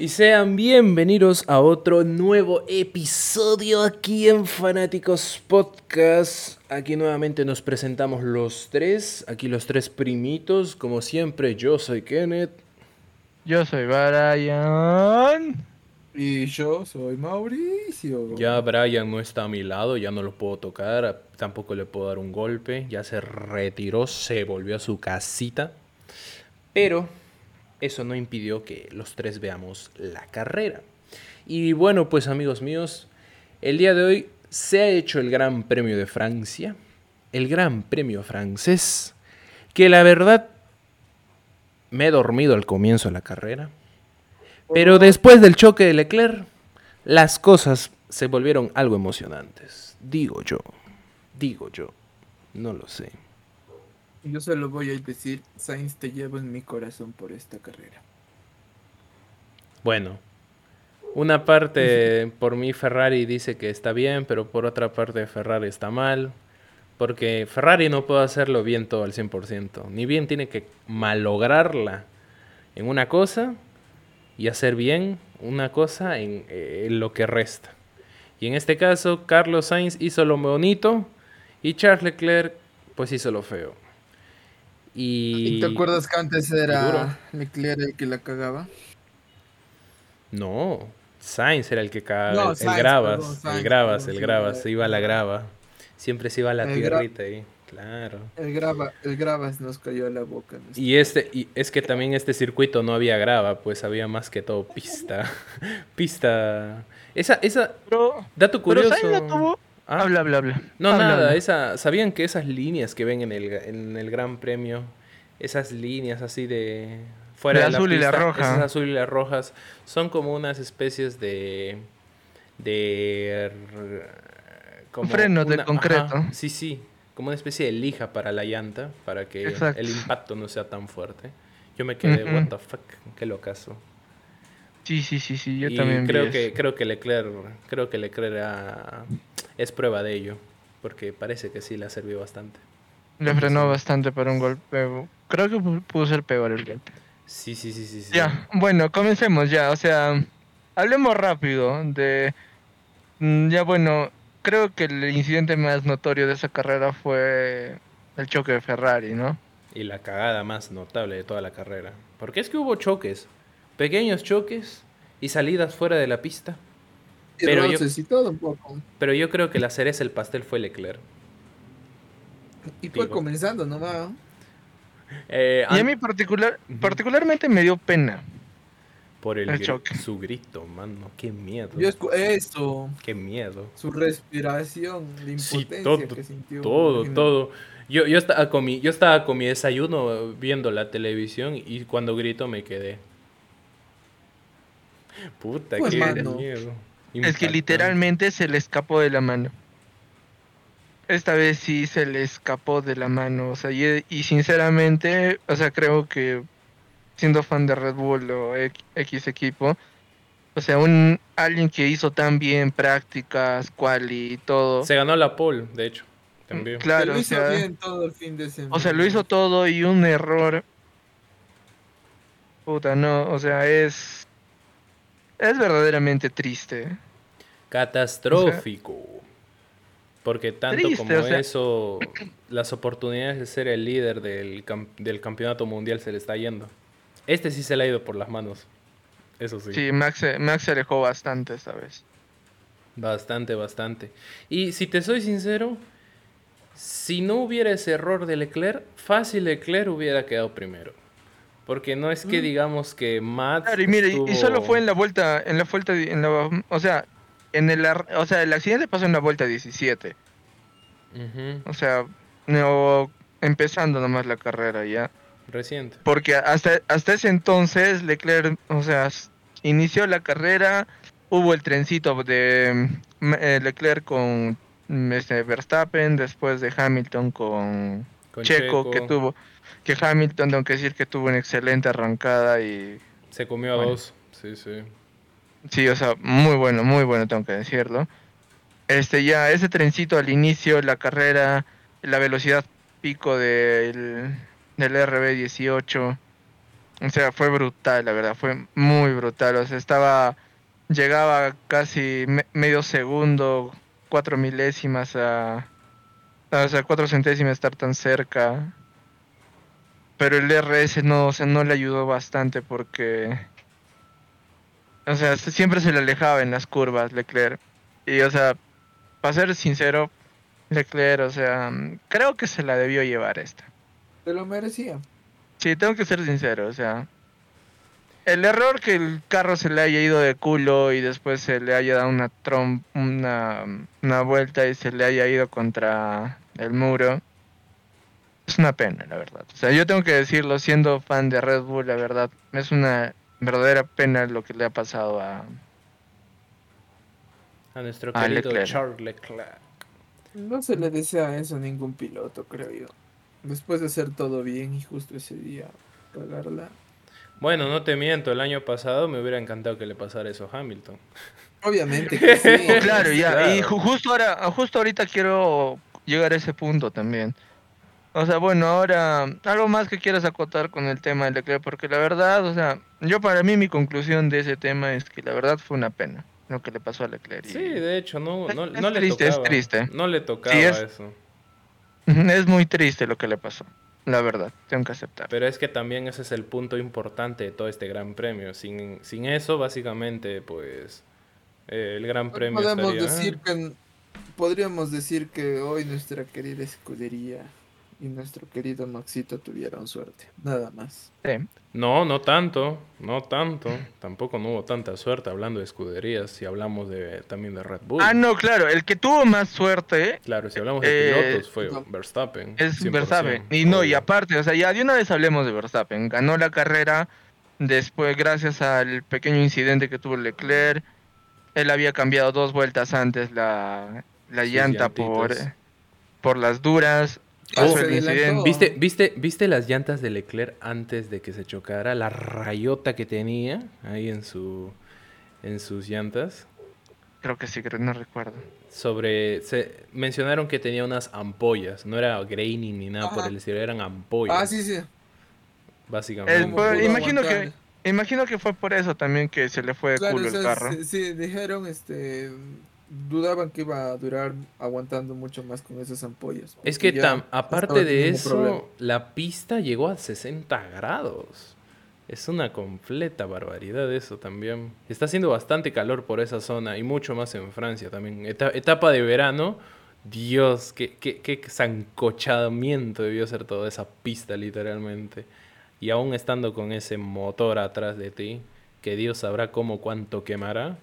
Y sean bienvenidos a otro nuevo episodio aquí en Fanáticos Podcast. Aquí nuevamente nos presentamos los tres, aquí los tres primitos. Como siempre, yo soy Kenneth. Yo soy Brian. Y yo soy Mauricio. Ya Brian no está a mi lado, ya no lo puedo tocar, tampoco le puedo dar un golpe. Ya se retiró, se volvió a su casita. Pero eso no impidió que los tres veamos la carrera. Y bueno, pues amigos míos, el día de hoy se ha hecho el Gran Premio de Francia, el Gran Premio francés, que la verdad me he dormido al comienzo de la carrera, pero después del choque de Leclerc, las cosas se volvieron algo emocionantes, digo yo, digo yo, no lo sé. Yo solo voy a decir, Sainz te llevo en mi corazón por esta carrera. Bueno, una parte por mí Ferrari dice que está bien, pero por otra parte Ferrari está mal. Porque Ferrari no puede hacerlo bien todo al 100%. Ni bien tiene que malograrla en una cosa y hacer bien una cosa en, eh, en lo que resta. Y en este caso, Carlos Sainz hizo lo bonito y Charles Leclerc pues hizo lo feo. Y... ¿Y te acuerdas que antes era Leclerc el que la cagaba? No, Sainz era el que cagaba. No, el, Sainz, Gravas, perdón, el perdón, el sí, ya, se iba a la grava. Siempre se iba a la tierrita ahí, claro. El, grava, el Gravas nos cayó a la boca. ¿no? Y este, y es que también este circuito no había grava, pues había más que todo pista. pista. Esa, esa, Pero, dato pero curioso. Sainz no tuvo. Ah, Habla, habla, habla. No, Habla, nada, habla. esa, ¿sabían que esas líneas que ven en el, en el Gran Premio, esas líneas así de fuera La de la azul y la pista, roja. esas azul y las rojas, son como unas especies de de como Frenos de concreto. ajá, sí, sí, como una especie de lija para la llanta, para que Exacto. el impacto no sea tan fuerte. Yo me quedé, Ujú. what the fuck, qué locazo. Sí, sí, sí, sí. Yo Y también vi creo eso. que creo que Leclerc creo que Leclerc es prueba de ello porque parece que sí le ha servido bastante Le frenó bastante para un golpe. Creo que pu- pudo ser peor el golpe. sí sí sí sí, sí. Ya, bueno, comencemos ya. O sea, hablemos rápido de. mm, Ya, bueno, creo que el incidente más notorio de esa carrera fue el choque de Ferrari, ¿no? y la cagada más notable de toda la carrera porque es que hubo choques pequeños choques y salidas fuera de la pista pero yo- y todo un poco. pero yo creo que la cereza el pastel fue Leclerc Y fue Digo. comenzando nomás. Eh, Y a mí particular, particularmente me dio pena. por el, el choque. su grito mano qué miedo Yo eso, qué miedo su respiración, la Sí, impotencia todo, que sintió. todo, todo. Yo, yo, estaba con mi, yo estaba con mi desayuno viendo la televisión y cuando grito me quedé. Puta, Pues, qué mano. miedo. Es que literalmente se le escapó de la mano. Esta vez sí se le escapó de la mano. O sea, y, y sinceramente, o sea, creo que siendo fan de Red Bull o X, X equipo, o sea, un alguien que hizo tan bien prácticas, quali y todo. Se ganó la pole, de hecho. También. Claro, lo o hizo sea, bien todo el fin de semana. o sea, lo hizo todo y un error. Puta, no, o sea, es es verdaderamente triste. Catastrófico. Porque tanto Triste, como o sea- eso, las oportunidades de ser el líder del, cam- del campeonato mundial se le está yendo. Este sí se le ha ido por las manos. Eso sí. Sí, Max, se- Max se alejó bastante esta vez. Bastante, bastante. Y si te soy sincero, si no hubiera ese error de Leclerc, fácil Leclerc hubiera quedado primero. Porque no es que digamos que Max. Claro, y mire, y- solo fue en la vuelta, en la vuelta, di- en la, o sea, en el, ar- o sea, el accidente pasó en la vuelta 17. Ujú, O sea, no, empezando nomás la carrera ya. Reciente. Porque hasta, hasta ese entonces Leclerc, o sea, inició la carrera, hubo el trencito de mm, eh, Leclerc con mm, este, Verstappen, después de Hamilton con, Con Checo, que tuvo, que Hamilton, tengo que decir que tuvo una excelente arrancada y Se comió a Bueno. dos. Sí, sí. sí, o sea, muy bueno, muy bueno, tengo que decirlo. Este, ya, ese trencito al inicio, la carrera, la velocidad pico del, del RB18, o sea, fue brutal, la verdad, fue muy brutal, o sea, estaba, llegaba casi me- medio segundo, cuatro milésimas a, o sea, cuatro centésimas estar tan cerca. Pero el RS no, o sea, no le ayudó bastante porque, o sea, se- siempre se le alejaba en las curvas Leclerc. Y, o sea, para ser sincero, Leclerc, o sea, creo que se la debió llevar esta. Se lo merecía. Sí, tengo que ser sincero, o sea. El error que el carro se le haya ido de culo y después se le haya dado una trom una, una vuelta y se le haya ido contra el muro. Es una pena, la verdad. O sea, yo tengo que decirlo, siendo fan de Red Bull, la verdad, es una verdadera pena lo que le ha pasado a... A nuestro A querido Leclerc. Charles Leclerc. No se le desea eso a ningún piloto, creo yo. Después de hacer todo bien y justo ese día pagarla. Bueno, no te miento, el año pasado me hubiera encantado que le pasara eso a Hamilton. Obviamente que sí. Oh, claro, ya. Y Claro. justo ahora, justo ahorita quiero llegar a ese punto también. O sea, bueno, ahora algo más que quieras acotar con el tema de Leclerc, porque la verdad, o sea, yo para mí mi conclusión de ese tema es que la verdad fue una pena lo que le pasó a Leclerc. y- Sí, de hecho, no, no, Es no le triste, es tocaba. triste. No le tocaba es- eso. Es muy triste lo que le pasó, la verdad, tengo que aceptar. Pero es que también ese es el punto importante de todo este gran premio. Sin, sin eso, básicamente, pues, eh, el gran premio Podemos estaría... decir que podríamos decir que hoy nuestra querida escudería y nuestro querido Maxito tuvieron suerte. Nada más. Sí. No, no tanto, no tanto. Tampoco no hubo tanta suerte hablando de escuderías. Si hablamos de, también de Red Bull. Ah, no, claro, el que tuvo más suerte Claro, si hablamos de Eh, pilotos fue no. Verstappen. es 100%, Verstappen. Y no, y aparte, o sea, ya de una vez hablemos de Verstappen. Ganó la carrera después, gracias al pequeño incidente que tuvo Leclerc. Él había cambiado dos vueltas antes la, la llanta por, por las duras. Ah, se. ¿Viste, viste, ¿Viste las llantas de Leclerc antes de que se chocara? La rayota que tenía ahí en su en sus llantas. Creo que sí, creo, no recuerdo. Sobre. Se mencionaron que tenía unas ampollas. No era graining ni nada por el estilo, eran ampollas. Ah, sí, sí. Básicamente. El- ¿Cómo pues, pudo imagino que imagino que fue por eso también que se le fue de Claro, culo o sea, el carro. sí, sí, dijeron, este, dudaban que iba a durar aguantando mucho más con esas ampollas. Es que tam- aparte de eso, problema. la pista llegó a 60 grados. Es una completa barbaridad eso también. Está haciendo bastante calor por esa zona y mucho más en Francia también. Eta- etapa de verano, Dios, qué, qué, qué zancochamiento debió ser toda esa pista literalmente. Y aún estando con ese motor atrás de ti, que Dios sabrá cómo cuánto quemará.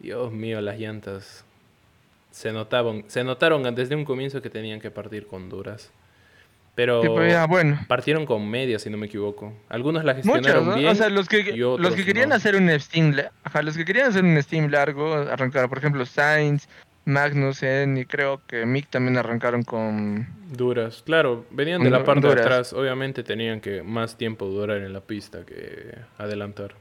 Dios mío, las llantas se notaban, se notaron desde un comienzo que tenían que partir con duras. Pero Sí, pues, ya, bueno. partieron con medias, si no me equivoco. Algunos las Muchos, gestionaron ¿no? bien. O sea, los que, los que querían no. hacer un steam, la- ajá, los que querían hacer un steam largo, arrancaron, por ejemplo, Sainz, Magnussen y creo que Mick también arrancaron con... Duras, claro, venían de la parte de atrás. Obviamente tenían que más tiempo durar en la pista que adelantar.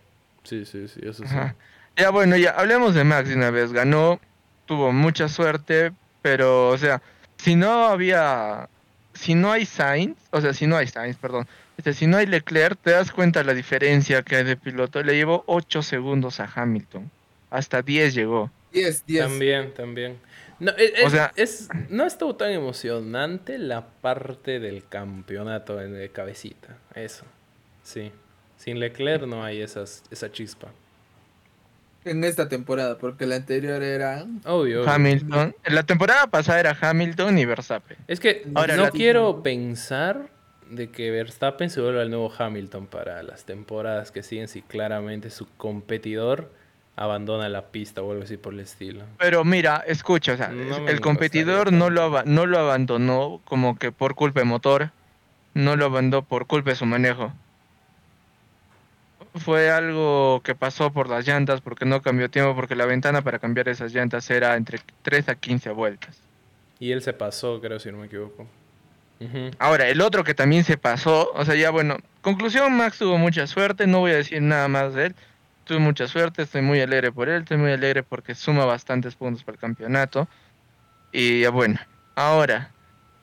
Sí, sí, sí, eso sí. Ajá. Ya bueno, ya hablemos de Max de una vez. Ganó, tuvo mucha suerte, pero, o sea, si no había, si no hay Sainz, o sea, si no hay Sainz, perdón, este, si no hay Leclerc, te das cuenta la diferencia que hay de piloto. Le llevó 8 segundos a Hamilton, hasta 10 llegó. 10, 10. También, también. No, es, O es- sea- es- no estuvo tan emocionante la parte del campeonato en de cabecita. Eso. Sí. Sin Leclerc no hay esas, esa chispa. En esta temporada, porque la anterior era... Obvio. obvio. Hamilton. La temporada pasada era Hamilton y Verstappen. Es que Ahora no quiero pensar de que Verstappen se vuelva el nuevo Hamilton para las temporadas que siguen si claramente su competidor abandona la pista o algo así por el estilo. Pero mira, escucha, o sea, No el competidor no lo, no lo abandonó como que por culpa de motor, no lo abandonó por culpa de su manejo. Fue algo que pasó por las llantas porque no cambió tiempo, porque la ventana para cambiar esas llantas era entre 3 a 15 vueltas. Y él se pasó, creo, si no me equivoco. Ahora, el otro que también se pasó, o sea, ya bueno, conclusión, Max tuvo mucha suerte, no voy a decir nada más de él. Tuvo mucha suerte, estoy muy alegre por él, estoy muy alegre porque suma bastantes puntos para el campeonato. Y ya bueno, ahora,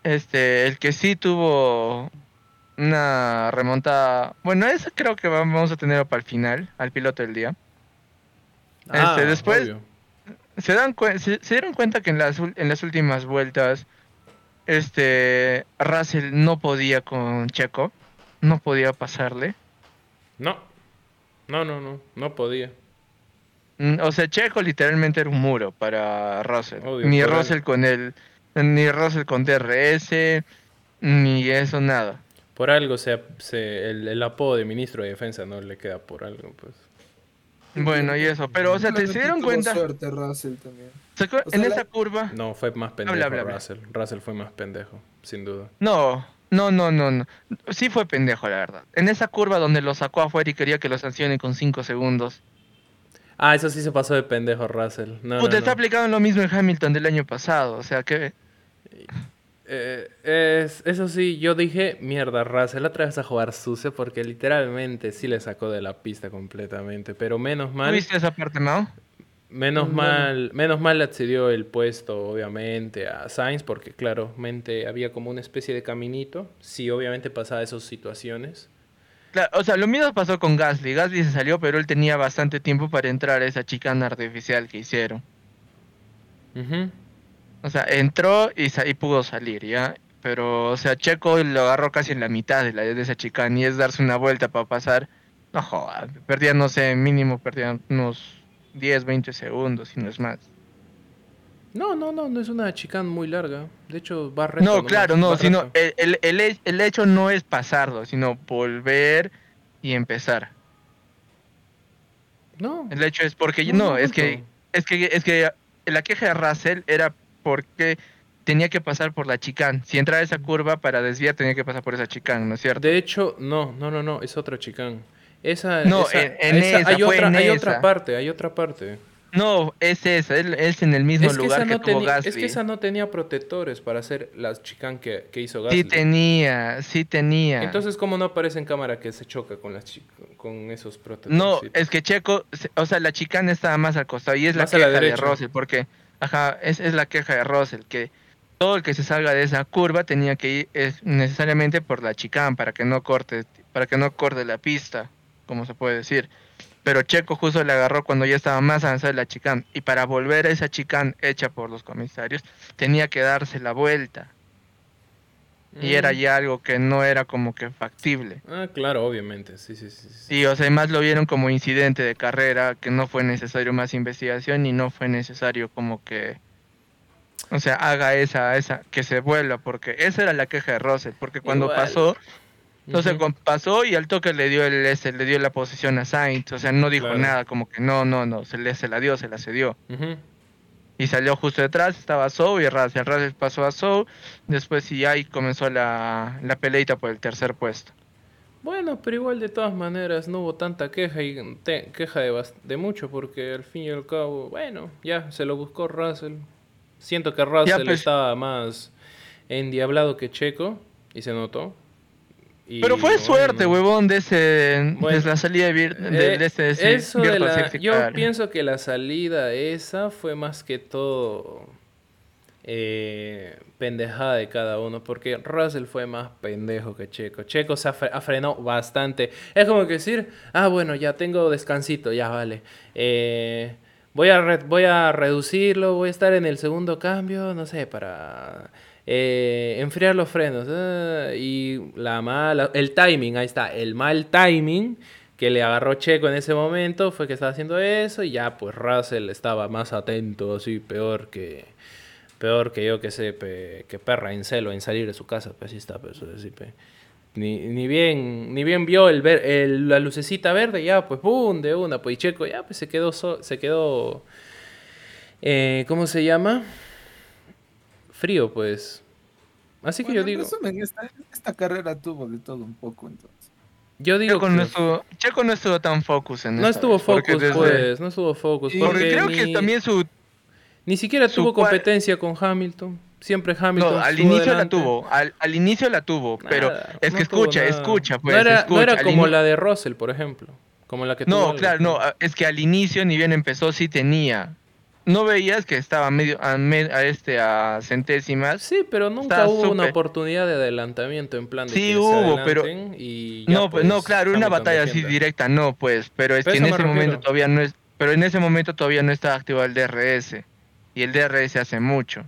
este, el que sí tuvo una remontada, bueno, ese creo que vamos a tenerlo para el final, al piloto del día. Este, después- Ah, obvio. se dan se, se dieron cuenta que en las en las últimas vueltas este Russell no podía con Checo, no podía pasarle. No. No, no, no. No podía. Mm, O sea, Checo literalmente era un muro para Russell. Obvio, ni él. Russell con el ni Russell con DRS ni eso nada. Por algo se, se- el, el apodo de ministro de defensa no le queda por algo, pues. Bueno, y eso, pero o sea, ¿te se dieron cuenta? suerte Russell también. ¿Se acuer- O sea, en la- esa curva No, fue más pendejo Habla, habla, habla. Russell. Russell fue más pendejo, sin duda. No, no, no, no, no. Sí fue pendejo, la verdad. En esa curva donde lo sacó afuera y quería que lo sancionen con 5 segundos. Ah, eso sí se pasó de pendejo, Russell. No, Puta, no, está no. aplicado lo mismo en Hamilton del año pasado. O sea que. Eh, es- eso sí, yo dije, mierda, Russell, otra vez a jugar sucio porque literalmente sí le sacó de la pista completamente. Pero menos ¿No mal, viste esa parte, Mao? menos No, mal, menos mal le accedió el puesto, obviamente, a Sainz porque claramente había como una especie de caminito. Sí, obviamente pasaba esas situaciones. Claro, o sea, lo mismo pasó con Gasly. Gasly se salió, pero él tenía bastante tiempo para entrar a esa chicana artificial que hicieron. Ujú. O sea, entró y, pudo salir, ¿ya? Pero, o sea, Checo lo agarró casi en la mitad de, la, de esa chicana y es darse una vuelta para pasar. No joda, perdía, no sé, mínimo perdía unos 10, 20 segundos, si no es más. No, no, no, no es una chicane muy larga. De hecho, va recto. No, claro, no, sino el, el, el he- el hecho no es pasarlo, sino volver y empezar. No, El hecho es porque no, no, es que es que es que la queja de Russell era porque tenía que pasar por la chicane. Si entraba esa curva para desviar tenía que pasar por esa chicane, ¿no es cierto? De hecho, no, no, no, no, es otra chicane. Esa, No, esa- en- en esa- esa, hay otra, en hay esa. otra parte, hay otra parte. No, es esa, él es en el mismo Es que, lugar que no tuvo Gasly. es que esa no tenía protectores para hacer las chicane que, que hizo Gasly. Sí tenía, sí tenía. Entonces, ¿cómo no aparece en cámara que se choca con las con esos protectores? No, es que Checo, o sea, la chicana estaba más al costado y es la Más la queja de. Russell, porque, ajá, es, la queja de Russell, que todo el que se salga de esa curva tenía que ir es, necesariamente por la chicana para que no corte, para que no corte la pista, como se puede decir. Pero Checo justo le agarró cuando ya estaba más avanzada la chicana y para volver a esa chicana hecha por los comisarios tenía que darse la vuelta y era Mm. ya algo que no era como que factible. Ah, claro, obviamente, sí, sí, sí. sí. Y o sea, además lo vieron como incidente de carrera, que no fue necesario más investigación y no fue necesario como que, o sea, haga esa, esa, que se vuelva, porque esa era la queja de Russell, porque cuando Igual. pasó, entonces cuando pasó y al toque le dio el ese, le dio la posición a Sainz, o sea, no dijo Claro. nada, como que no, no, no, se le se la dio, se la cedió. Ujú. Y salió justo detrás, estaba Sou y Russell, Russell pasó a Sou, después sí ahí comenzó la, la peleita por el tercer puesto. Bueno, pero igual de todas maneras no hubo tanta queja y te- queja de mucho porque al fin y al cabo, bueno, ya se lo buscó Russell. Siento que Russell pues. estaba más endiablado que Checo y se notó. Y, Pero fue suerte, huevón, de ese Bueno, de la salida de, eh, de ese, ese eso de la- yo pienso que la salida esa fue más que todo eh, pendejada de cada uno, porque Russell fue más pendejo que Checo. Checo se afre- afrenó bastante. Es como que decir, ah, bueno, ya tengo descansito, ya vale. Eh, voy, a voy a reducirlo, voy a estar en el segundo cambio, no sé, para eh, enfriar los frenos. ah, y la mala, el timing, ahí está, el mal timing que le agarró Checo en ese momento fue que estaba haciendo eso y ya pues Russell estaba más atento, así peor que peor que yo que sé, que perra en celo en salir de su casa, pues así está, pues así. Ni, ni bien ni bien vio el, ver, el- la lucecita verde, ya pues pum, de una, pues y Checo ya pues se quedó se quedó eh, ¿cómo se llama? Frío, pues. Así que Bueno, yo en digo, resumen, esta, esta carrera tuvo de todo un poco, entonces. yo digo Checo, que no estuvo, Checo no estuvo tan focus en no estuvo vez, focus, desde- pues, no estuvo focus, Y- Porque porque creo ni, que también su... ni siquiera su tuvo cual- competencia con Hamilton. Siempre Hamilton. No, al inicio la delante. tuvo, al, al inicio la tuvo, pero Nada, es no que escucha, nada. escucha, pues, no era, escucha. no era al como la de Russell, por ejemplo. Como la que tuvo No, claro, no, es que al inicio ni bien empezó sí tenía. No veías que estaba medio a, este a centésimas. Sí, pero nunca Está hubo una oportunidad de adelantamiento en plan de Sí que se hubo, pero- adelanten y ya, No, pues no, pues, claro, una batalla así directa no, pues, pero es Pero que en ese momento todavía no es, pero en ese momento todavía no estaba activado el DRS y el DRS hace mucho.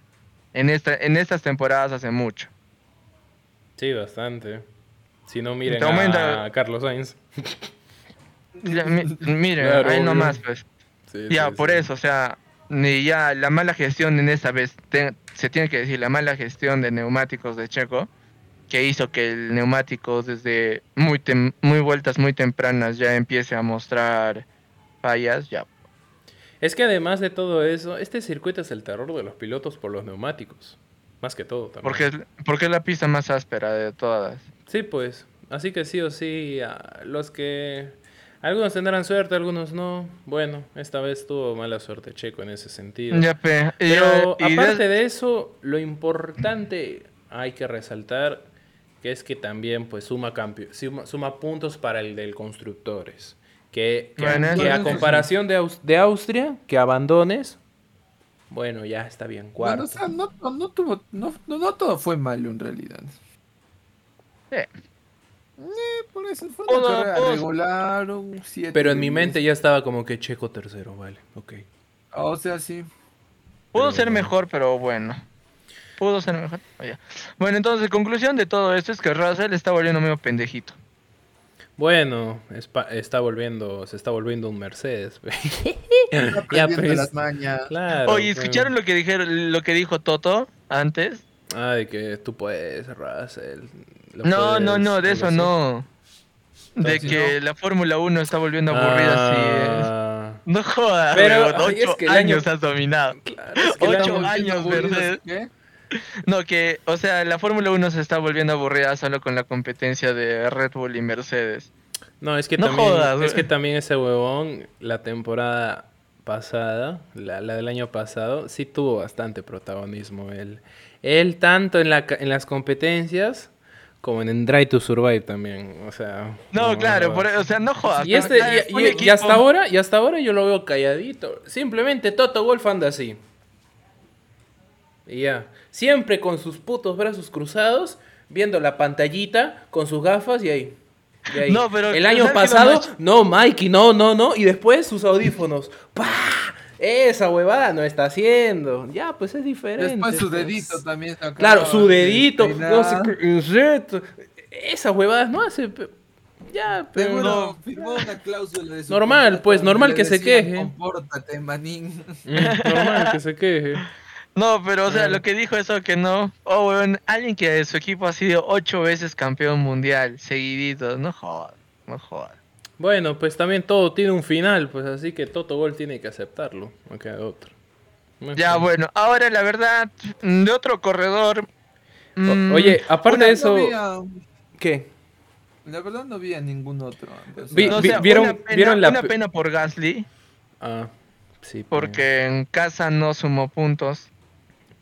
En esta en estas temporadas hace mucho. Sí, bastante. Si no, miren aumenta- a Carlos Sainz. Miren, Claro, ahí obvio. nomás pues. Sí, Ya, sí, por sí. eso, o sea, ni ya la mala gestión en esta vez, te- se tiene que decir, la mala gestión de neumáticos de Checo, que hizo que el neumático desde muy, tem- muy vueltas muy tempranas ya empiece a mostrar fallas, ya. Es que además de todo eso, este circuito es el terror de los pilotos por los neumáticos. Más que todo también. Porque es, porque es la pista más áspera de todas. Sí, pues. Así que sí o sí, a los que... Algunos tendrán suerte, algunos no. Bueno, esta vez tuvo mala suerte Checo en ese sentido. Ya, pe. y- Pero y de- aparte de eso, lo importante hay que resaltar que es que también pues suma, campe- suma, suma puntos para el del constructores. Que, que, Bueno, que a comparación de, Aus- de Austria, que abandones, bueno, ya está bien, Bueno, cuarto. o sea, no, no, no tuvo, no, no, no todo fue malo en realidad. Sí. Eh, por eso fue una carrera regular, un siete Pero en mi mente ya estaba como que Checo tercero, vale, ok. O sea, sí. Pudo Pero ser bueno. mejor, pero bueno. Pudo ser mejor. oh, ya. Bueno, entonces, conclusión de todo esto es que Russell está volviendo medio pendejito. Bueno, está volviendo, se está volviendo un Mercedes. Está ya, pues, las mañas. claro. Oye. ¿escucharon lo que dijeron, lo que dijo Toto antes? Ah, de que tú puedes, Russell. Lo No, no, puedes, no, de eso así. no. De Entonces, que la Fórmula 1 está volviendo aburrida, Ah, sí. No jodas, Pero, huevón, ay, es ocho que el año- años has dominado. claro, es que el Ocho año- años, Mercedes. ¿qué? No, que, o sea, la Fórmula 1 se está volviendo aburrida solo con la competencia de Red Bull y Mercedes. No, es que No también, jodas, es que también ese huevón, la temporada pasada, la, la del año pasado, sí tuvo bastante protagonismo él. Él tanto en, la, ca- en las competencias como en, en Drive to Survive también, o sea... No, claro, por- o sea, no jodas. Y, este, y, y- y hasta ahora, y hasta ahora yo lo veo calladito. Simplemente Toto Wolf anda así. Y ya. Siempre con sus putos brazos cruzados, viendo la pantallita, con sus gafas y ahí. Y ahí. No, pero, El año ¿sabes qué es lo pasado, no, Mikey, no, no, no. Y después sus audífonos. ¡Pah! Esa huevada no está haciendo. Ya, pues es diferente. Después su pues. dedito también. se Claro, su de dedito. No sé. Esas huevadas no hace. Ya, pero. Seguro no. firmó una cláusula de su Normal, pues, normal que se queje. Compórtate, manín. Mm, normal que se queje. No, pero o sea, Claro. lo que dijo eso que no. Oh, weón, alguien que su equipo ha sido ocho veces campeón mundial, seguiditos. No jodas, no jodas. Bueno, pues también todo tiene un final, pues así que Toto Gol tiene que aceptarlo. No queda otro. No Ya, bueno, ahora la verdad, de otro corredor. mm, O- Oye, aparte Una- de no eso. vi a- ¿Qué? la verdad no vi a ningún otro. Vi- no, o sea, vieron- una pena, vieron la una pena por Gasly, Ah, sí. porque en casa no sumó puntos.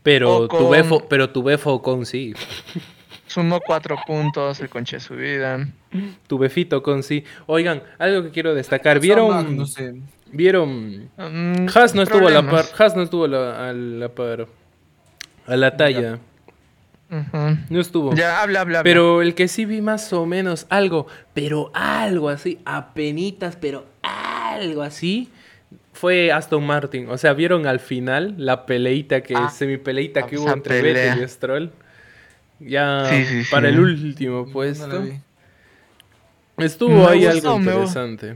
Pero tu befo, pero tu befo con sí. Sumó cuatro puntos, el conche de su vida. Tu befito con sí. Oigan, algo que quiero destacar. ¿Vieron? ¿Vieron? Haas no estuvo a la par. Haas no estuvo a la, a la par. A la talla. No estuvo. Ya, habla, habla. habla. Pero el que sí vi más o menos algo, pero algo así, apenitas, pero algo así, fue Aston Martin. O sea, ¿vieron al final la peleita que, Ah, semipeleita que hubo entre pelea. Vettel y Stroll? Ya Sí, sí, sí. para el último puesto. Estuvo Me ahí gustó, algo interesante.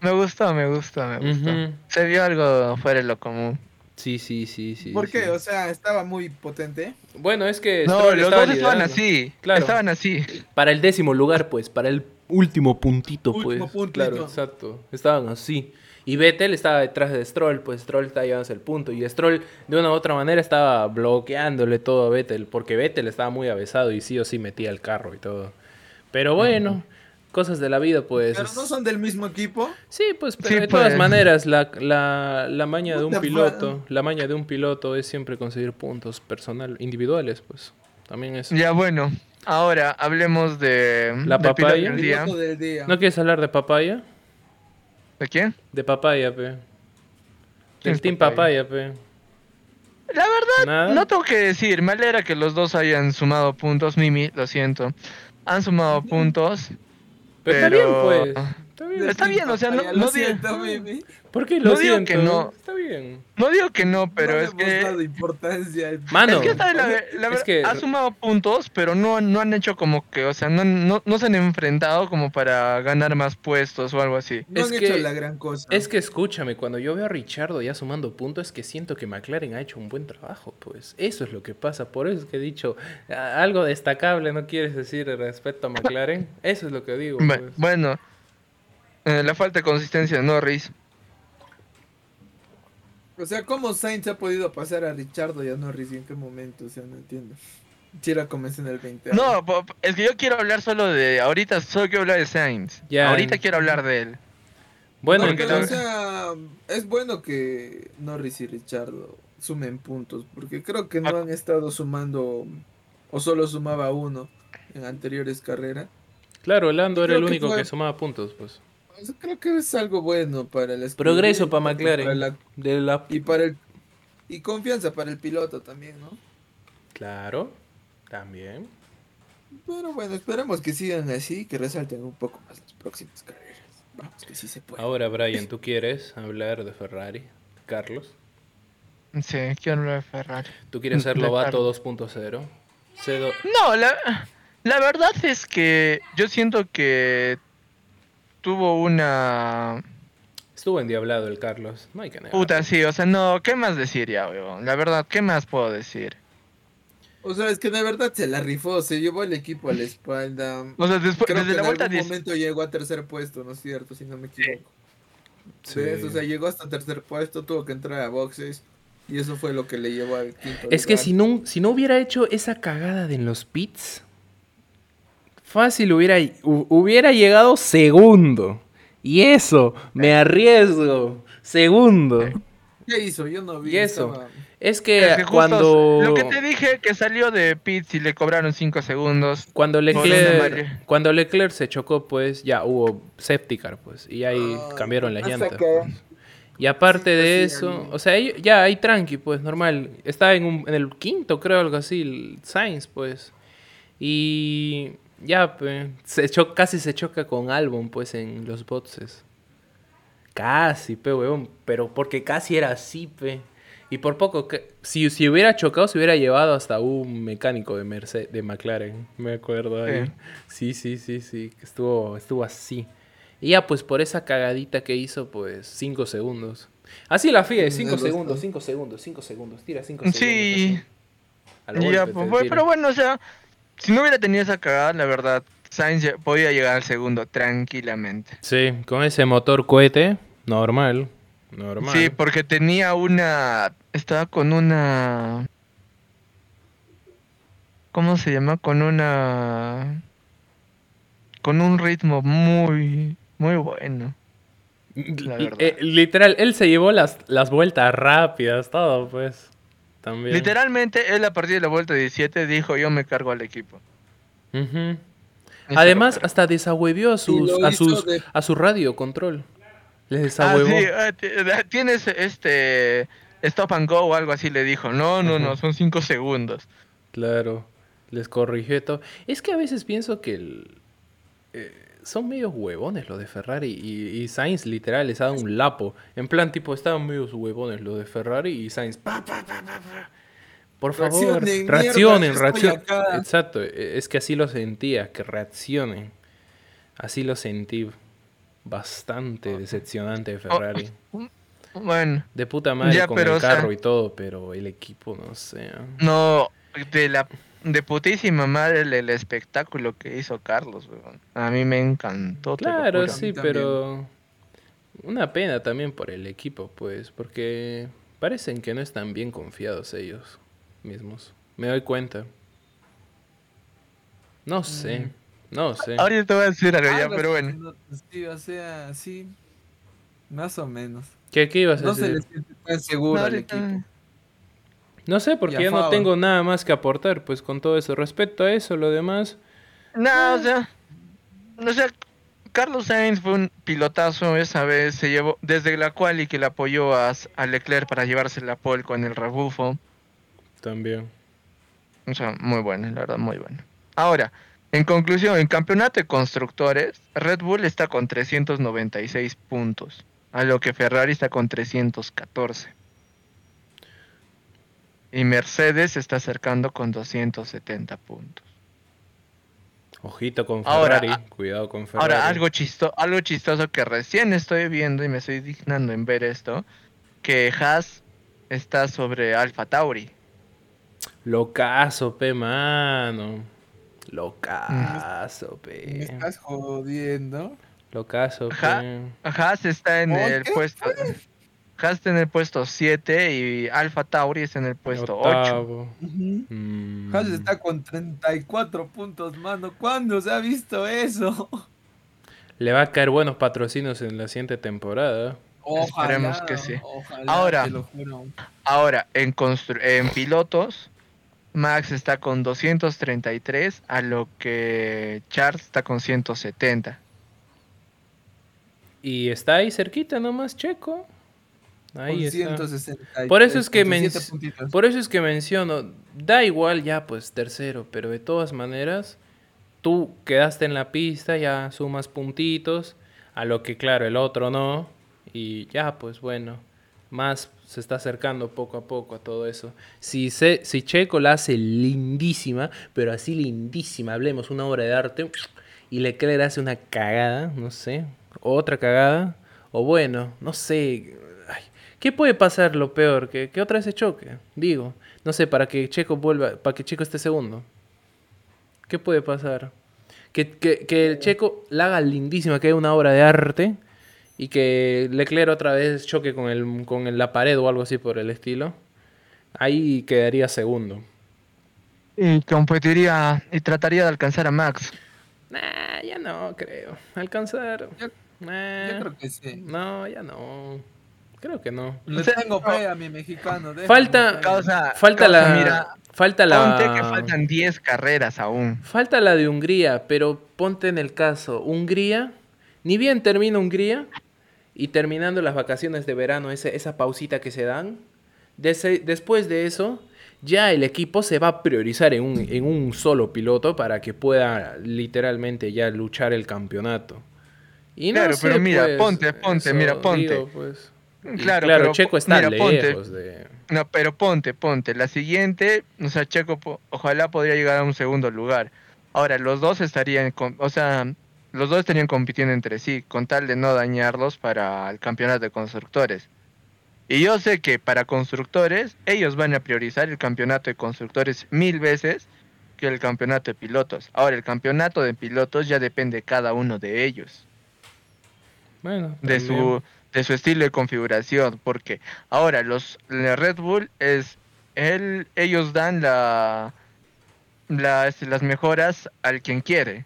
Me gustó, me gustó, me gustó. Se vio algo fuera de lo común. Sí, sí, sí, sí. ¿Por sí. qué? O sea, estaba muy potente. Bueno, es que No, Stroll los estaba dos estaban así. Claro. Estaban así. Para el décimo lugar, pues, para el último puntito, Último pues. puntito. Claro, exacto. Estaban así. Y Vettel estaba detrás de Stroll, pues Stroll estaba llevándose el punto. Y Stroll, de una u otra manera, estaba bloqueándole todo a Vettel, porque Vettel estaba muy avesado y sí o sí metía el carro y todo. Pero bueno, cosas de la vida, pues. Pero no son del mismo equipo. Sí, pues, pero Sí, de todas pues. maneras, la, la, la maña de un piloto, la maña de un piloto es siempre conseguir puntos personal, individuales, pues. También es. Ya bueno, ahora hablemos de La papaya. del día. Del día. ¿No quieres hablar de papaya? ¿De quién? De papaya, pe. ¿Quién Del team Papaya? papaya, pe. La verdad, Nada. no tengo que decir, me alegra que los dos hayan sumado puntos, Mimi, lo siento. Han sumado puntos. Pero, está bien, pues. Está bien. Está bien, o sea, no- no siento, Mimi. ¿Por qué lo no digo siento? que no. Está bien. No digo que no, pero No es que... dado importancia. Mano. Es que esta vez la, la Es que- ha sumado puntos, pero no, no han hecho como que, o sea, no, no, no se han enfrentado como para ganar más puestos o algo así. No Es han que- hecho la gran cosa. Es que escúchame, cuando yo veo a Richardo ya sumando puntos, es que siento que McLaren ha hecho un buen trabajo, pues. Eso es lo que pasa. Por eso es que he dicho, "Ah, algo destacable no quieres decir respecto a McLaren. Eso es lo que digo. Pues. Bueno, eh, la falta de consistencia de Norris. O sea, ¿cómo Sainz ha podido pasar a Richardo y a Norris y en qué momento? O sea, no entiendo. Si era comenzó en el 20. No, es que yo quiero hablar solo de. Ahorita solo quiero hablar de Sainz. Ya. Ahorita quiero hablar de él. Bueno, No, pero, o entonces- sea, es bueno que Norris y Richardo sumen puntos, porque creo que no Ah. han estado sumando, o solo sumaba uno en anteriores carreras. claro, Lando era el que único fue- que sumaba puntos, pues. Creo que es algo bueno para el Progreso para McLaren. la- De la... y para el y confianza para el piloto también, ¿no? Claro, también. Pero bueno, esperemos que sigan así, que resalten un poco más las próximas carreras. Vamos, que sí se puede. Ahora, Brian, ¿tú quieres hablar de Ferrari? Carlos, Sí, quiero hablar de Ferrari. ¿tú quieres ser Lobato Carlos. 2.0? Cedo... No, la, la verdad es que yo siento que tuvo una. Estuvo endiablado el Carlos, no hay que negar. Puta, sí, o sea, no, ¿qué más decir ya, weón? La verdad, ¿qué más puedo decir? O sea, es que de verdad se la rifó, se llevó el equipo a la espalda. O sea, después, Creo desde que la en vuelta algún 10. momento llegó a tercer puesto, ¿no es cierto? Si no me equivoco. Sí. ¿Ves? O sea, llegó hasta tercer puesto, tuvo que entrar a boxes y eso fue lo que le llevó al quinto. Es que lugar. si no, si no hubiera hecho esa cagada de en los pits, fácil hubiera, hu- hubiera llegado segundo. Y eso, me arriesgo. Segundo. ¿Qué hizo? Yo no vi. Y eso. estaba- Es que, Es que justo cuando, Lo que te dije que salió de pits y le cobraron 5 segundos. cuando, Leclerc, cuando Leclerc se chocó, pues ya hubo safety car, pues. Y ahí Ah, cambiaron las llantas. que- pues. Y aparte Sí, de pues, sí, eso, o sea, ya hay tranqui, pues normal. Estaba en, un- en el quinto, creo, algo así, el Sainz, pues. Y ya, pues, se casi se choca con Albon, pues, en los boxes. Casi, pe, weón. Pero porque casi era así, pe. Y por poco, que, si, si hubiera chocado, se hubiera llevado hasta un mecánico de Mercedes, de McLaren. Me acuerdo ahí. Sí, sí, sí, sí. que Estuvo, estuvo así. Y ya, pues por esa cagadita que hizo, pues 5 segundos. Así la FIA, Mm, 5 es segundos. 5 segundos, 5 segundos. Tira 5 Sí. segundos. así. Al Ya, golpe pues, pero bueno, o sea, si no hubiera tenido esa cagada, la verdad, Sainz podía llegar al segundo tranquilamente. Sí, con ese motor cohete, normal. Normal. Sí, porque tenía una. Estaba con una. ¿Cómo se llama? Con una. Con un ritmo muy. Muy bueno. la verdad. eh, literal, él se llevó las, las vueltas rápidas, todo, pues. También. Literalmente, él a partir de la vuelta 17 dijo: Yo me cargo al equipo. Además, hasta desahuevió a sus, a hizo sus, de- a su radio control. Les Ah, desahuevó. sí, ah, ti- ah, tienes este. Stop and go o algo así le dijo. No, no, no, son 5 segundos. Claro, les corrigió todo. Es que a veces pienso que el- eh, son medios huevones los de Ferrari y, y Sainz literal les ha dado un lapo. En plan, tipo, estaban medios huevones los de Ferrari y Sainz. pa, pa, pa, pa, pa. Por favor, Reaccionen, reaccionen. Exacto, e- es que así lo sentía, que reaccionen. Así lo sentí. Bastante decepcionante de Ferrari. Bueno, De puta madre Ya, con pero, el o sea- carro y todo, pero el equipo, no sé. no, de la. De putísima madre el, el espectáculo que hizo Carlos, weón. A mí me encantó. Claro, sí, pero una pena también por el equipo, pues, porque parecen que no están bien confiados ellos mismos. Me doy cuenta. No sé. No sé. Ahorita te voy a decir algo ya, Algo pero bueno. no, Sí, o sea, sí. Más o menos. ¿Qué, qué ibas a No se decir? le siente tan seguro al Ahorita- equipo. No sé, porque Ya, no tengo nada más que aportar, pues con todo eso. Respecto a eso, lo demás, No, o sea, o sea, Carlos Sainz fue un pilotazo esa vez, se llevó desde la cual y que le apoyó a, a Leclerc para llevarse la pole con el rebufo. también. O sea, muy bueno, la verdad, muy bueno. Ahora, en conclusión, en campeonato de constructores, Red Bull está con 396 puntos, a lo que Ferrari está con 314. Y Mercedes se está acercando con 270 puntos. Ojito con Ferrari, cuidado con Ferrari. Ahora, algo, chisto algo chistoso que recién estoy viendo y me estoy dignando en ver esto, que Haas está sobre Alfa Tauri. Locazo, pe, mano. Locazo, Me pe. estás jodiendo. Locazo, pe. Haas está en ¿Por el puesto... Haas está en el puesto 7 y Alfa Tauri está en el puesto 8. Octavo. Ujú. Mm. Haas está con 34 puntos, mano. ¿Cuándo se ha visto eso? Le va a caer buenos patrocinios en la siguiente temporada. Esperemos que sí. ojalá, Ahora. Ahora, en, en pilotos, Max está con 233, a lo que Charles está con 170. Y está ahí cerquita nomás, Checo. Ahí está. 163, Por eso es que con men- siete puntitos. Por eso es que menciono, da igual ya pues tercero, pero de todas maneras, tú quedaste en la pista, ya sumas puntitos, a lo que claro, el otro no, y ya pues bueno, más se está acercando poco a poco a todo eso. Si, se, si Checo la hace lindísima, pero así lindísima, hablemos una obra de arte, y Leclerc hace una cagada, no sé, otra cagada, o bueno, no sé, ¿qué puede pasar lo peor? Que, que otra vez se choque, digo, no sé, para que Checo vuelva, para que Checo esté segundo. ¿Qué puede pasar? Que, que, que el Checo la haga lindísima, que haya una obra de arte, y que Leclerc otra vez choque con, el, con el- la pared o algo así por el estilo. Ahí quedaría segundo. Y competiría y trataría de alcanzar a Max. Nah, ya no creo. Alcanzar. Yo- Nah, Yo creo que sí. No, ya no. Creo que no. Le O sea, tengo no. fe a mi mexicano. Falta-. Causa, Falta causa, la. Mira, falta la. ponte que faltan 10 carreras aún. Falta la de Hungría, pero ponte en el caso, Hungría, ni bien termina Hungría y terminando las vacaciones de verano, ese- esa pausita que se dan, dese- después de eso, ya el equipo se va a priorizar en un, en un solo piloto para que pueda literalmente ya luchar el campeonato. Y no Claro, sé, pero mira, pues, ponte, ponte, mira, ponte. digo, pues. Y Claro, claro, pero Checo está mira, ponte. lejos de... No, pero ponte, ponte. La siguiente, o sea, Checo, po- ojalá podría llegar a un segundo lugar. Ahora, los dos estarían, o sea, los dos estarían compitiendo entre sí, con tal de no dañarlos para el campeonato de constructores. Y yo sé que para constructores, ellos van a priorizar el campeonato de constructores mil veces que el campeonato de pilotos. Ahora, el campeonato de pilotos ya depende de cada uno de ellos Bueno, de también. su de su estilo de configuración porque ahora los Red Bull es él ellos dan la, la- este, las mejoras al quien quiere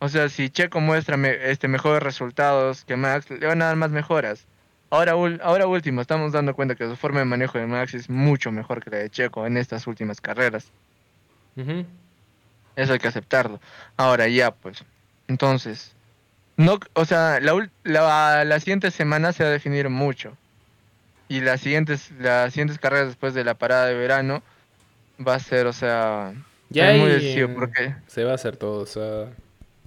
o sea si Checo muestra me- este mejores resultados que Max le van a dar más mejoras ahora ahora último estamos dando cuenta que su forma de manejo de Max es mucho mejor que la de Checo en estas últimas carreras eso hay que aceptarlo. Ahora ya, pues. Entonces, no, o sea, la, ul- la, la siguiente semana se va a definir mucho. Y las siguientes, las siguientes carreras después de la parada de verano va a ser, o sea, Ya es muy ahí, decisivo eh, porque se va a hacer todo, o sea...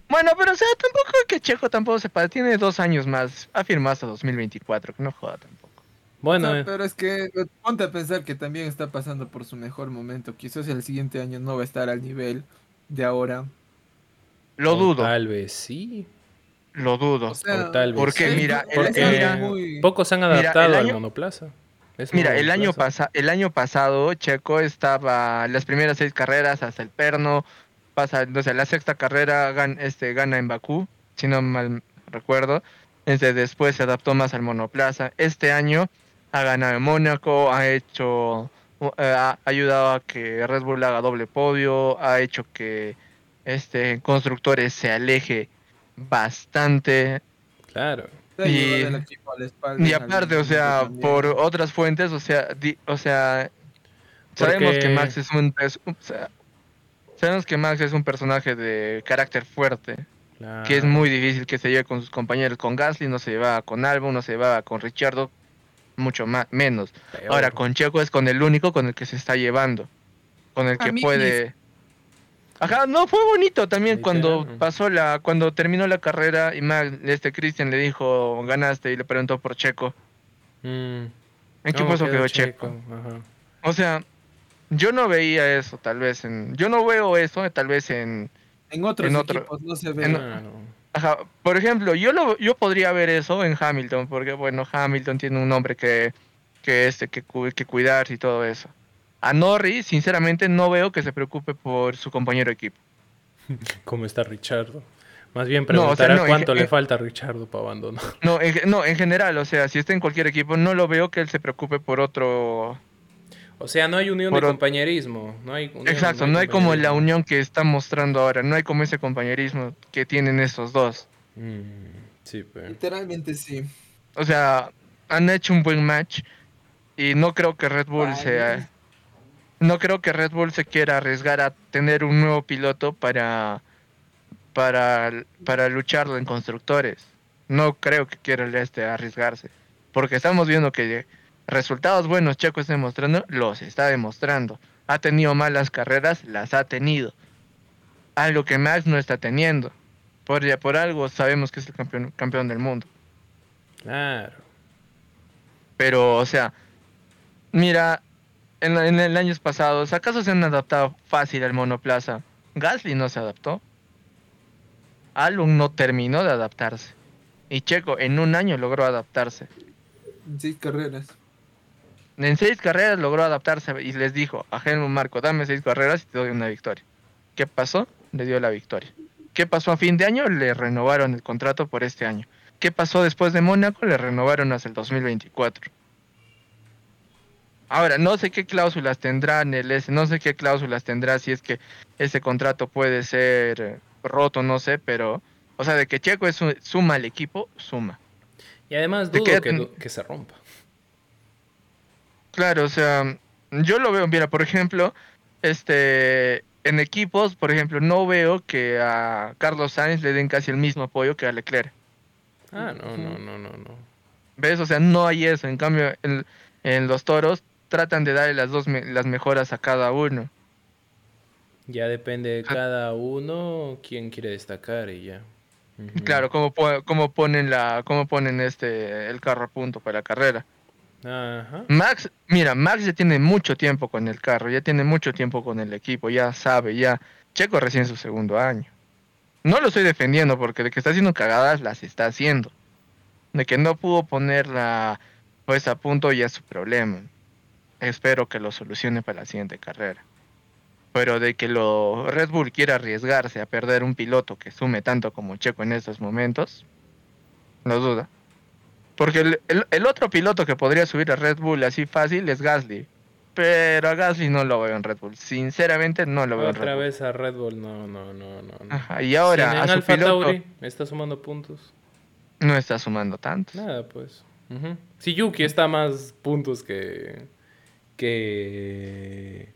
bueno, pero o sea, tampoco que Checo tampoco se para, tiene dos años más, ha firmado hasta 2024, que no joda tampoco. Bueno, O sea, eh, pero es que eh, ponte a pensar que también está pasando por su mejor momento. Quizás el siguiente año no va a estar al nivel de ahora. Lo o dudo, Tal vez sí. Lo dudo. O sea, O tal vez porque sí. mira, el- Porque mira, muy- pocos se han Mira, adaptado al año- monoplaza. Es Mira, el año, monoplaza. pasa, el año pasado Checo estaba las primeras seis carreras hasta el perno, pasa, o sea, la sexta carrera gan- este, gana en Bakú, si no mal recuerdo. Este, después se adaptó más al monoplaza. Este año ha ganado en Mónaco, ha hecho, uh, eh, ha ayudado a que Red Bull haga doble podio, ha hecho que este constructores se aleje bastante Claro. Y- aparte, o sea, por otras fuentes, o sea, di- o sea, sabemos que Max es un, es- o sea, sabemos que Max es un personaje de carácter fuerte, que es muy difícil que se lleve con sus compañeros, con Gasly no se llevaba con Albon, no se llevaba con Richardo, mucho más menos. Peor. Ahora con Checo es con el único con el que se está llevando, con el A que mí puede. Ajá, no fue bonito también cuando pasó la, cuando terminó la carrera y Max, este Christian le dijo ganaste y le preguntó por Checo. Mm, ¿En qué ¿cómo puesto quedó Checo? Ajá. O sea, yo no veía eso, tal vez en, yo no veo eso, tal vez en, En otros en otro- equipos no se ve. en- ajá, por ejemplo, yo lo, yo podría ver eso en Hamilton, porque bueno, Hamilton tiene un nombre que, que este, que, que cuidar y todo eso. A Norris, sinceramente, no veo que se preocupe por su compañero de equipo. ¿Cómo está Richardo? Más bien No, o sea, preguntará no, cuánto le en- falta a Richardo para abandonar. No, en, no, en general, o sea, si está en cualquier equipo, no lo veo que él se preocupe por otro. O sea, no hay unión Por de compañerismo. No hay unión, Exacto, no hay como la unión que está mostrando ahora, no hay como ese compañerismo que tienen estos dos. Mm, sí, pero... Literalmente sí. O sea, han hecho un buen match y no creo que Red Bull sea. No creo que Red Bull se quiera arriesgar a tener un nuevo piloto para para, para lucharlo en constructores. No creo que quiera este arriesgarse, porque estamos viendo que resultados buenos Checo está demostrando, los está demostrando. Ha tenido malas carreras, las ha tenido. Algo que Max no está teniendo. Por, ya por algo sabemos que es el campeón, campeón del mundo. Claro. Pero, o sea, mira, en, en el años pasados, ¿acaso se han adaptado fácil al monoplaza? Gasly no se adaptó. Albon no terminó de adaptarse. Y Checo en un año logró adaptarse. En seis carreras. En seis carreras logró adaptarse y les dijo a Helmut Marco, dame seis carreras y te doy una victoria. ¿Qué pasó? Le dio la victoria. ¿Qué pasó a fin de año? Le renovaron el contrato por este año. ¿Qué pasó después de Mónaco? Le renovaron hasta el 2024. Ahora, no sé qué cláusulas tendrá en el S, no sé qué cláusulas tendrá si es que ese contrato puede ser roto, no sé, pero, o sea, de que Checo es un- suma al equipo, suma. Y además ¿De dudo que, se rompa. Claro, o sea, yo lo veo, mira, por ejemplo, este, en equipos, por ejemplo, no veo que a Carlos Sainz le den casi el mismo apoyo que a Leclerc. Ah, no, no, no, no, no. ¿Ves? O sea, no hay eso. En cambio, en, en los toros tratan de darle las dos me- las mejoras a cada uno. Ya depende de cada uno quién quiere destacar y ya. Claro, como, po- como ponen la, como ponen este el carro a punto para la carrera. Ajá. Max, mira, Max ya tiene mucho tiempo con el carro, ya tiene mucho tiempo con el equipo, ya sabe, ya. Checo recién su segundo año. No lo estoy defendiendo porque de que está haciendo cagadas las está haciendo. De que no pudo ponerla pues a punto ya es su problema. Espero que lo solucione para la siguiente carrera. Pero de que lo Red Bull quiera arriesgarse a perder un piloto que sume tanto como Checo en estos momentos, no duda. Porque el, el- el otro piloto que podría subir a Red Bull así fácil es Gasly. Pero a Gasly no lo veo en Red Bull. Sinceramente no lo veo en Otra Red Bull. vez a Red Bull, no, no, no, no. Ajá, Y ahora en a su Alfa piloto Tauri está sumando puntos. no está sumando tantos. Nada, pues. Si Yuki está más puntos que. Que.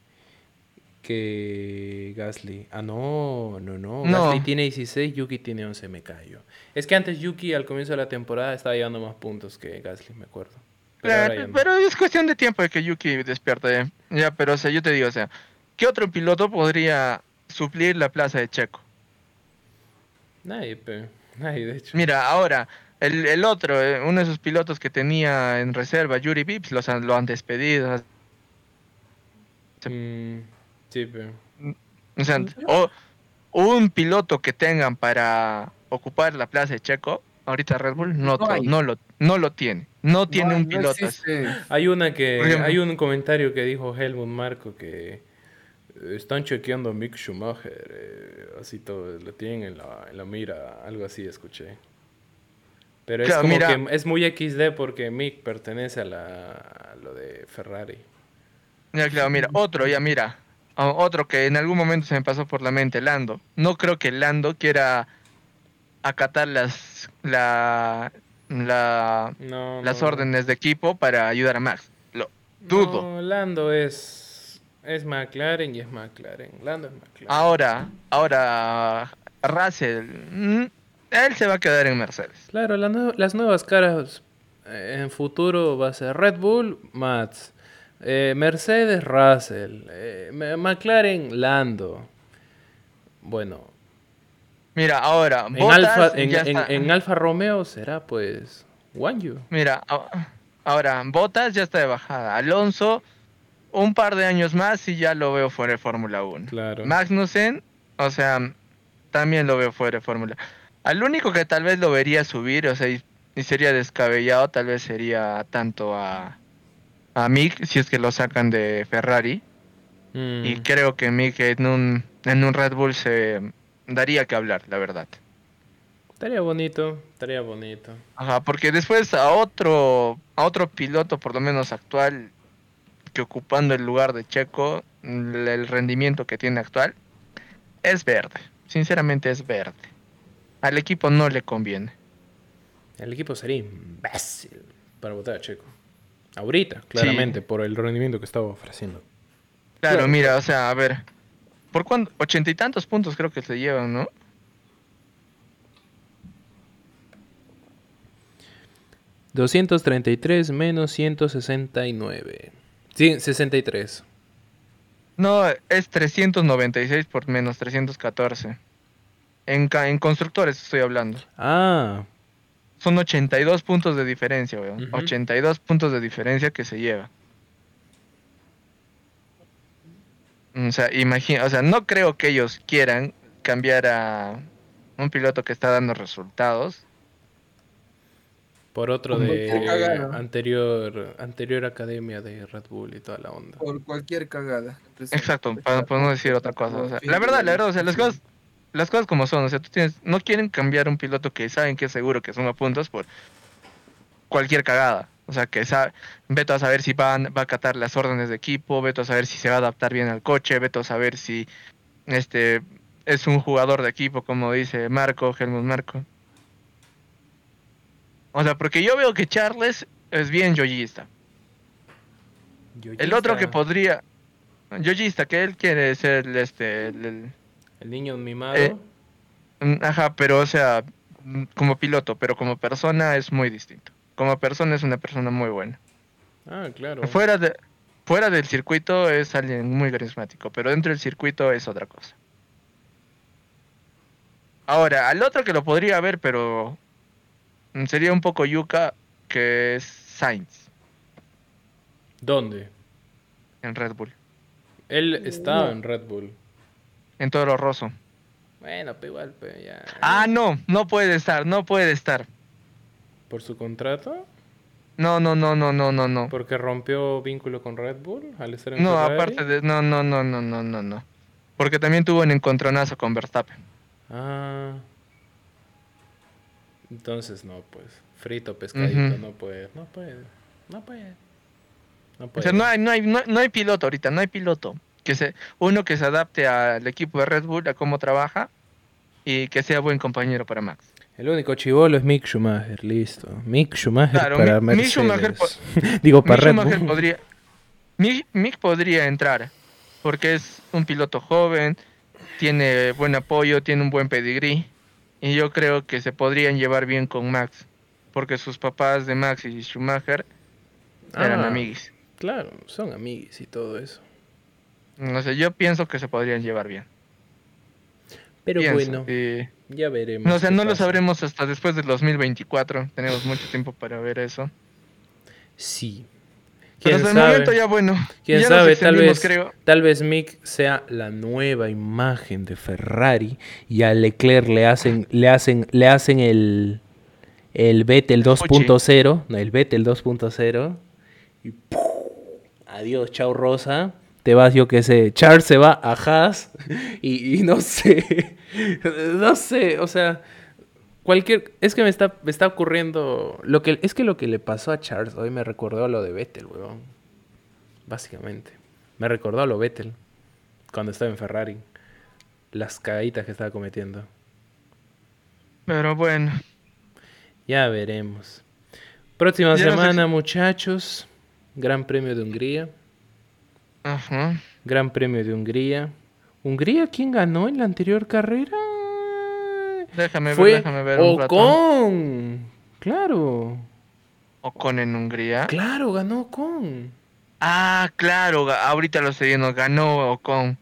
que Gasly. Ah, no, no, no. No. Gasly tiene 16, Yuki tiene 11, me callo. Es que antes Yuki al comienzo de la temporada estaba llevando más puntos que Gasly, me acuerdo. Pero pero es cuestión de tiempo de que Yuki despierte. Ya, Ya, pero o sea, yo te digo, o sea, ¿qué otro piloto podría suplir la plaza de Checo? Nadie, pe. Nadie, de hecho. Mira, ahora, el, el otro, eh, uno de sus pilotos que tenía en reserva, Yuri Vips, los han- lo han despedido. Mm, sí, pe. O sea, o un piloto que tengan para ocupar la plaza de Checo, ahorita Red Bull no, No lo, no lo tiene. No tiene No, un piloto. Hay una que hay un comentario que dijo Helmut Marco que están chequeando a Mick Schumacher, eh, así todo, lo tienen en la, en la mira, algo así escuché. Pero es Claro, como mira. que es muy XD porque Mick pertenece a, la, a lo de Ferrari. Ya, claro, mira, otro, ya mira. otro que en algún momento se me pasó por la mente, Lando. No creo que Lando quiera acatar las la, la- No, las no. órdenes de equipo para ayudar a Max. Lo dudo. No, Lando es. Es McLaren y es McLaren. Lando es McLaren. Ahora, ahora Russell, mm, él se va a quedar en Mercedes. Claro, la las nuevas caras eh, en futuro va a ser Red Bull, Mats. Eh, Mercedes, Russell. eh, McLaren, Lando. Bueno, Mira, ahora en Alfa, en, ya en- está- en Alfa Romeo será pues Wanyu. Mira, ahora Bottas ya está de bajada. Alonso, un par de años más y ya lo veo fuera de Fórmula 1. Claro. Magnussen, o sea, también lo veo fuera de Fórmula. Al único que tal vez lo vería subir, o sea, y, y sería descabellado, tal vez sería tanto a, a Mick, si es que lo sacan de Ferrari. Mm, Y creo que Mick en un, en un Red Bull se daría que hablar, la verdad. Estaría bonito, estaría bonito. Ajá, porque después a otro, a otro piloto, por lo menos actual, que ocupando el lugar de Checo, mm, el rendimiento que tiene actual, es verde. Sinceramente es verde. Al equipo no le conviene. El equipo sería imbécil para votar a Checo. Ahorita, claramente, por el rendimiento que estaba ofreciendo. Claro, Claro. mira, o sea, a ver. ¿Por cuánto? Ochenta y tantos puntos creo que se llevan, ¿no? $233 menos 169. Sí, 63. No, es 396 por menos 314. En, en constructores estoy hablando. Ah, Son 82 puntos de diferencia, weón. Ujú. 82 puntos de diferencia que se lleva. O sea, imagina, o sea, no creo que ellos quieran cambiar a un piloto que está dando resultados. por otro Como de anterior, anterior academia de Red Bull y toda la onda. Por cualquier cagada. Exacto, para, para no decir otra cosa. o sea, la verdad, la verdad, o sea, las cosas, las cosas como son. O sea, tú tienes, no quieren cambiar un piloto que saben que es seguro que suma puntos por cualquier cagada. O sea, que sabe, veto a saber si van, va a acatar las órdenes de equipo, veto a saber si se va a adaptar bien al coche, veto a saber si este es un jugador de equipo, como dice Marco, Helmut Marco. O sea, porque yo veo que Charles es bien yoyista. El otro que podría. Yoyista, que él quiere ser el, este. El, el- El niño mimado. Eh, mm, ajá, pero o sea, mm, como piloto, pero como persona es muy distinto. Como persona es una persona muy buena. Ah, claro. Fuera, de, fuera del circuito es alguien muy carismático, pero dentro del circuito es otra cosa. Ahora, al otro que lo podría ver, pero mm, sería un poco yuca, que es Sainz ¿Dónde? en Red Bull, Él estaba en Red Bull. En Toro Rosso. Bueno, pero igual, pero ya. Ah, no, no puede estar, no puede estar. ¿Por su contrato? No, no, no, no, no, no, no. ¿Porque rompió vínculo con Red Bull al estar en No, Ferrari? aparte de. No, no, no, no, no, no, no. Porque también tuvo un encontronazo con Verstappen. Ah. Entonces no, pues. Frito, pescadito, no puede. No puede. No puede. No O sea, no hay, no hay, no, no hay piloto ahorita, no hay piloto. Que se, uno que se adapte al equipo de Red Bull, a cómo trabaja, y que sea buen compañero para Max. El único chivolo es Mick Schumacher, listo. Mick Schumacher Claro, para Mick- Mercedes. Schumacher Digo, para Mick Red Schumacher Bull. podría, Mick, Mick podría entrar, porque es un piloto joven, tiene buen apoyo, tiene un buen pedigrí, y yo creo que se podrían llevar bien con Max, porque sus papás de Max y Schumacher eran Ah. amigos. Claro, son amigos y todo eso. No sé, yo pienso que se podrían llevar bien. Pero Pienso, bueno, y- ya veremos. no, qué no lo sabremos hasta después del 2024. Tenemos mucho tiempo para ver eso. Sí. Pero ¿Quién hasta el sabe? momento ya bueno. ¿Quién ya sabe? Tal vez, creo. tal vez Mick sea la nueva imagen de Ferrari y a Leclerc le hacen, le hacen, le hacen el, el Vettel 2.0, no, el Vettel 2.0 y ¡pum! adiós, chao Rosa. Te vas, yo que sé, Charles se va a Haas y, y no sé, no sé, o sea, cualquier, es que me está, me está ocurriendo, lo que, es que lo que le pasó a Charles hoy me recordó a lo de Vettel, weón. Básicamente. Me recordó a lo Vettel. cuando estaba en Ferrari. Las cagaditas que estaba cometiendo. Pero bueno, Ya veremos. Próxima Ya no sé semana, muchachos. Gran Premio de Hungría. Ajá. Gran Premio de Hungría. ¿Hungría quién ganó en la anterior carrera? Déjame Fue ver, déjame ver un. Ocon. Claro. Ocon en Hungría. Claro, ganó Ocon. Ah, claro, ahorita lo estoy viendo, ganó Ocon.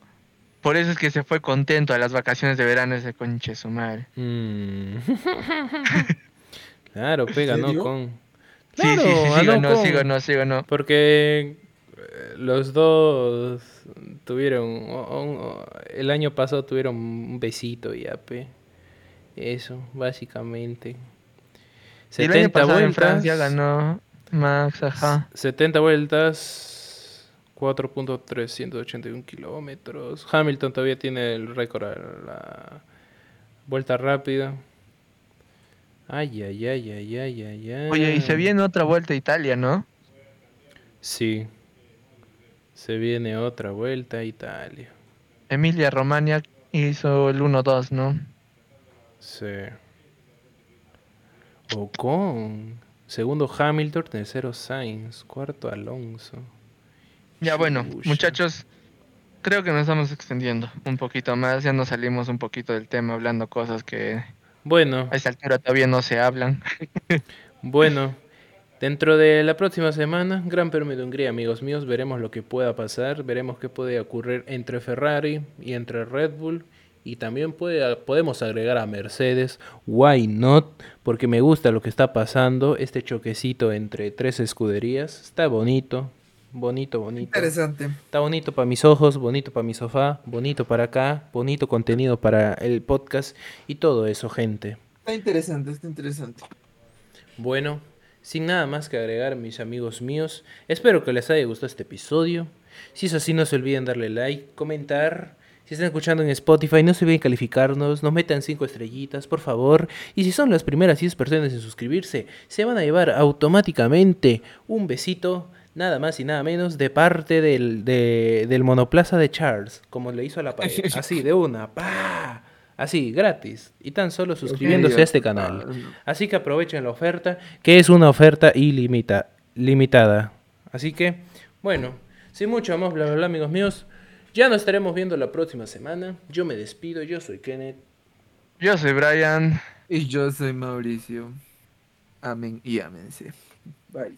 Por eso es que se fue contento a las vacaciones de verano ese conche su madre. Mm. claro, pe, ganó serio? Ocon. Sí, sí, Claro, sí, sí, ganó ganó, sí, ganó, sí, ganó. Porque los dos tuvieron, el año pasado tuvieron un besito ya, pe. Eso, básicamente. Y el año pasado en Francia ganó Max, ajá. 70 vueltas, 4.381 kilómetros. Hamilton todavía tiene el récord a la vuelta rápida. Ay, ay, ay, ay, ay, ay, ay. Oye, y se viene otra vuelta a Italia, ¿no? Sí. Se viene otra vuelta a Italia. Emilia Romagna hizo el 1-2, ¿no? Sí. Ocon. Segundo Hamilton, tercero Sainz, cuarto Alonso. Ya bueno, muchachos, creo que nos estamos extendiendo un poquito más, ya nos salimos un poquito del tema hablando cosas que Bueno, a esta altura todavía no se hablan. bueno. Dentro de la próxima semana, Gran Premio de Hungría, amigos míos, veremos lo que pueda pasar, veremos qué puede ocurrir entre Ferrari y entre Red Bull. Y también puede, podemos agregar a Mercedes, why not, porque me gusta lo que está pasando, este choquecito entre tres escuderías, está bonito, bonito, bonito. Interesante. Está bonito para mis ojos, bonito para mi sofá, bonito para acá, bonito contenido para el podcast y todo eso, gente. Está interesante, está interesante. Bueno, sin nada más que agregar, mis amigos míos, espero que les haya gustado este episodio. Si es así, no se olviden darle like, comentar. Si están escuchando en Spotify, no se olviden calificarnos, nos metan 5 estrellitas, por favor. Y si son las primeras 10 personas en suscribirse, se van a llevar automáticamente un besito, nada más y nada menos, de parte del, de- del monoplaza de Charles, como le hizo a la pared. Así, de una, pa. Así, gratis. Y tan solo suscribiéndose a este canal. Así que aprovechen la oferta, que es una oferta ilimita, limitada. Así que, bueno, sin mucho más, bla, bla, bla, amigos míos. Ya nos estaremos viendo la próxima semana. Yo me despido, yo soy Kenneth. Yo soy Brian. Y yo soy Mauricio. Amén y amense. Bye.